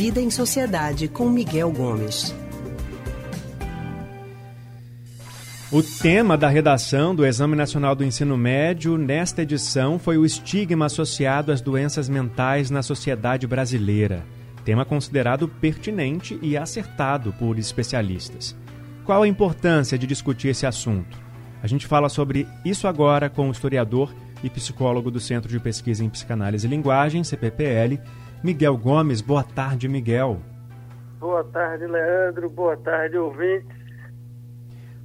Vida em Sociedade com Miguel Gomes. O tema da redação do Exame Nacional do Ensino Médio nesta edição foi o estigma associado às doenças mentais na sociedade brasileira. Tema considerado pertinente e acertado por especialistas. Qual a importância de discutir esse assunto? A gente fala sobre isso agora com o historiador e psicólogo do Centro de Pesquisa em Psicanálise e Linguagem, CPPL, Miguel Gomes. Boa tarde, Miguel. Boa tarde, Leandro. Boa tarde, ouvintes.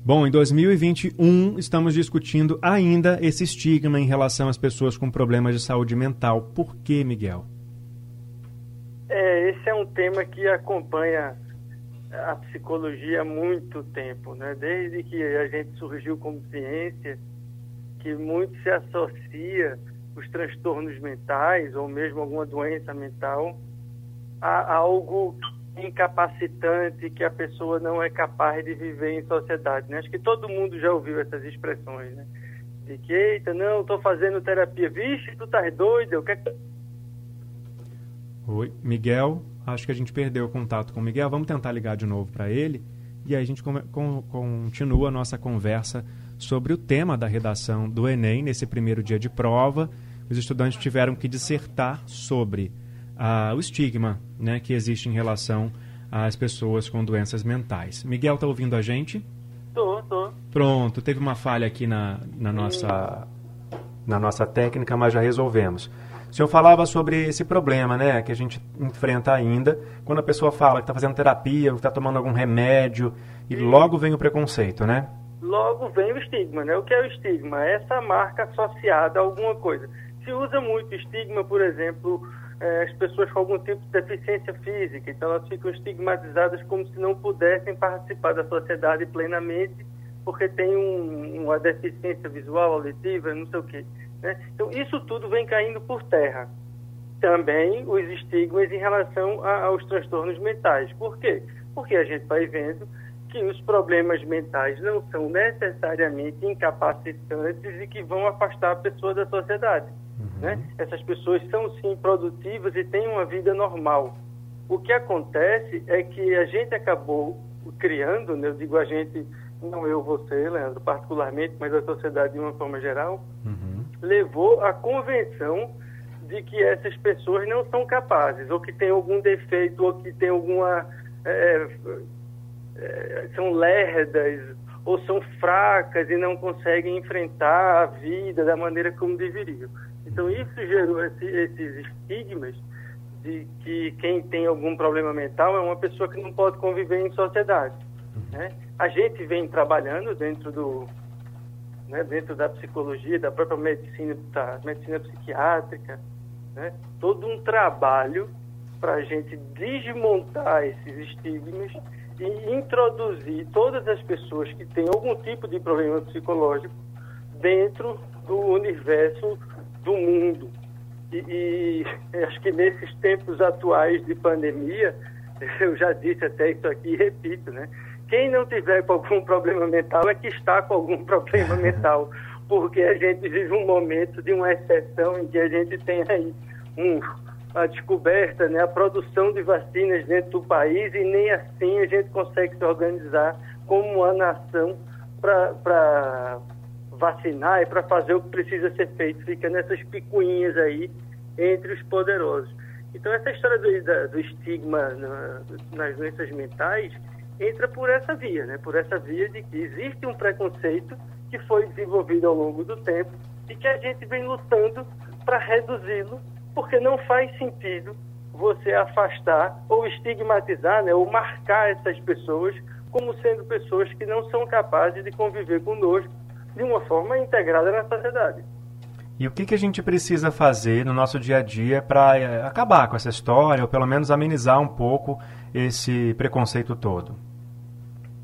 Bom, em 2021 estamos discutindo ainda esse estigma em relação às pessoas com problemas de saúde mental. Por que, Miguel? É, esse é um tema que acompanha a psicologia há muito tempo, né? Desde que a gente surgiu como ciência, que muito se associa os transtornos mentais ou mesmo alguma doença mental a algo incapacitante que a pessoa não é capaz de viver em sociedade. Né? Acho que todo mundo já ouviu essas expressões, né? De que, eita, não, estou fazendo terapia. Vixe, tu tá doido, eu quero... Oi, Miguel, acho que a gente perdeu o contato com o Miguel. Vamos tentar ligar de novo para ele e aí a gente com, continua a nossa conversa sobre o tema da redação do Enem nesse primeiro dia de prova. Os estudantes tiveram que dissertar sobre ah, o estigma né, que existe em relação às pessoas com doenças mentais. Miguel, está ouvindo a gente? Tô, tô. Pronto, teve uma falha aqui na, na, nossa, na nossa técnica, mas já resolvemos. O senhor falava sobre esse problema, né, que a gente enfrenta ainda, quando a pessoa fala que está fazendo terapia, que está tomando algum remédio, e logo vem o preconceito, né? Logo vem o estigma, né? O que é o estigma? É essa marca associada a alguma coisa. Se usa muito estigma, por exemplo, é, as pessoas com algum tipo de deficiência física, então elas ficam estigmatizadas como se não pudessem participar da sociedade plenamente porque tem um, uma deficiência visual, auditiva, não sei o quê. Né? Então, isso tudo vem caindo por terra. Também os estigmas em relação a, aos transtornos mentais. Por quê? Porque a gente vai vendo que os problemas mentais não são necessariamente incapacitantes e que vão afastar a pessoa da sociedade. Uhum. Né? Essas pessoas são sim produtivas e têm uma vida normal. O que acontece é que a gente acabou criando, né? eu digo a gente, não eu, você, Leandro, particularmente, mas a sociedade de uma forma geral, uhum. levou à convenção de que essas pessoas não são capazes, ou que têm algum defeito, ou que têm alguma. É, é, são lerdas, ou são fracas e não conseguem enfrentar a vida da maneira como deveriam. Então, isso gerou esse, esses estigmas de que quem tem algum problema mental é uma pessoa que não pode conviver em sociedade. Né? A gente vem trabalhando dentro do né, dentro da psicologia, da própria medicina, da medicina psiquiátrica, né, todo um trabalho para a gente desmontar esses estigmas introduzir todas as pessoas que têm algum tipo de problema psicológico dentro do universo do mundo. E, e acho que nesses tempos atuais de pandemia, eu já disse até isso aqui e repito, né? Quem não tiver com algum problema mental é que está com algum problema mental, porque a gente vive um momento de uma exceção em que a gente tem aí um, a descoberta, né, a produção de vacinas dentro do país e nem assim a gente consegue se organizar como uma nação para vacinar e para fazer o que precisa ser feito. Fica nessas picuinhas aí entre os poderosos. Então, essa história do, do estigma na, nas doenças mentais entra por essa via, né? por essa via de que existe um preconceito que foi desenvolvido ao longo do tempo e que a gente vem lutando para reduzi-lo, porque não faz sentido você afastar ou estigmatizar, né, ou marcar essas pessoas como sendo pessoas que não são capazes de conviver conosco de uma forma integrada na sociedade. E o que, que a gente precisa fazer no nosso dia a dia para é, acabar com essa história, ou pelo menos amenizar um pouco esse preconceito todo?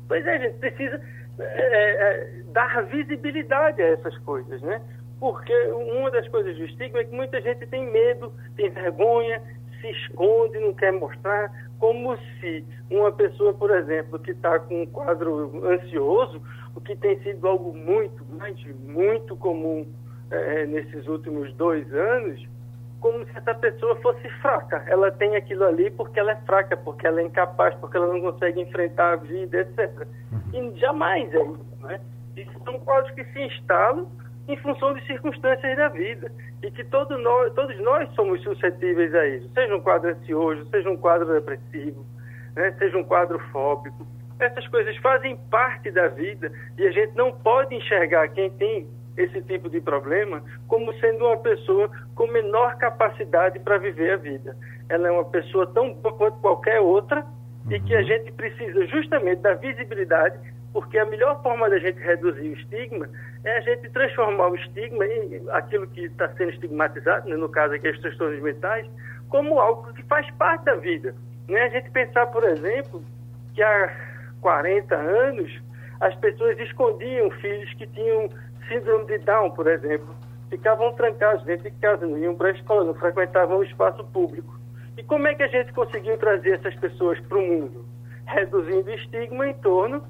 Pois é, a gente precisa é, é, dar visibilidade a essas coisas, né? Porque uma das coisas do estigma é que muita gente tem medo, tem vergonha, se esconde, não quer mostrar, como se uma pessoa, por exemplo, que está com um quadro ansioso, o que tem sido algo muito, muito comum é, nesses últimos dois anos, como se essa pessoa fosse fraca. Ela tem aquilo ali porque ela é fraca, porque ela é incapaz, porque ela não consegue enfrentar a vida, etc. Uhum. E jamais é isso, né? Isso são quadros que se instalam em função de circunstâncias da vida e que todos nós, todos nós somos suscetíveis a isso, seja um quadro ansioso, seja um quadro depressivo, né? seja um quadro fóbico. Essas coisas fazem parte da vida e a gente não pode enxergar quem tem esse tipo de problema como sendo uma pessoa com menor capacidade para viver a vida. Ela é uma pessoa tão boa quanto qualquer outra e que a uhum. gente precisa justamente da visibilidade, porque a melhor forma da gente reduzir o estigma é a gente transformar o estigma em aquilo que está sendo estigmatizado, né, no caso aqui, os transtornos mentais, como algo que faz parte da vida. Né? A gente pensar, por exemplo, que há 40 anos as pessoas escondiam filhos que tinham síndrome de Down, por exemplo, ficavam trancados dentro de casa, não iam para a escola, não frequentavam o espaço público. E como é que a gente conseguiu trazer essas pessoas para o mundo? Reduzindo o estigma em torno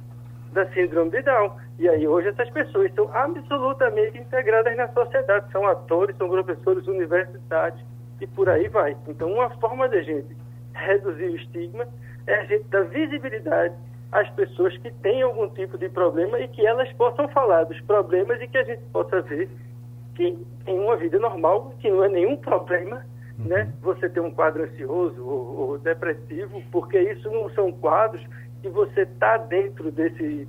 da síndrome de Down. E aí hoje essas pessoas são absolutamente integradas na sociedade, são atores, são professores universitários e por aí vai. Então uma forma da gente reduzir o estigma é a gente dar visibilidade as pessoas que têm algum tipo de problema e que elas possam falar dos problemas e que a gente possa ver que tem uma vida normal, que não é nenhum problema, uhum. né? Você ter um quadro ansioso ou, ou, depressivo, porque isso não são quadros que você está dentro desse,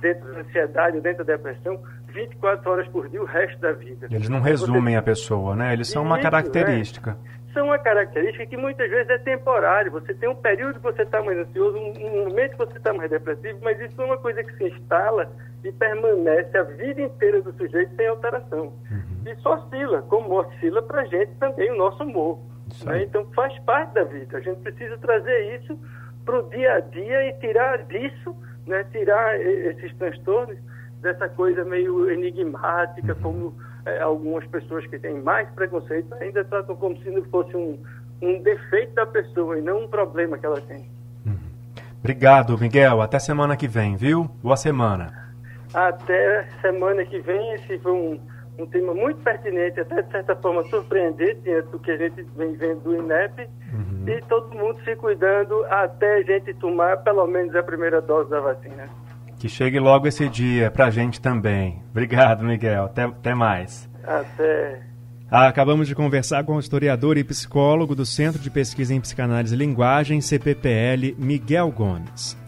dentro da ansiedade, dentro da depressão, 24 horas por dia o resto da vida. Eles não resumem você... a pessoa, né? Eles são uma característica. É são uma característica que muitas vezes é temporária. Você tem um período que você está mais ansioso, um, momento que você está mais depressivo, mas isso é uma coisa que se instala e permanece a vida inteira do sujeito sem alteração. Uhum. Isso oscila, como oscila para a gente também o nosso humor. Né? Então faz parte da vida. A gente precisa trazer isso para o dia a dia e tirar disso, né? tirar esses transtornos dessa coisa meio enigmática, uhum. como é, algumas pessoas que têm mais preconceito ainda tratam como se fosse um, um defeito da pessoa e não um problema que ela tem. Uhum. Obrigado, Miguel. Até semana que vem, viu? Boa semana. Até semana que vem. Esse foi um, um tema muito pertinente, até de certa forma surpreendente, diante do que a gente vem vendo do INEP. Uhum. E todo mundo se cuidando até a gente tomar pelo menos a primeira dose da vacina. Que chegue logo esse dia para a gente também. Obrigado, Miguel. Até, até mais. Até. Ah, acabamos de conversar com o historiador e psicólogo do Centro de Pesquisa em Psicanálise e Linguagem, CPPL, Miguel Gomes.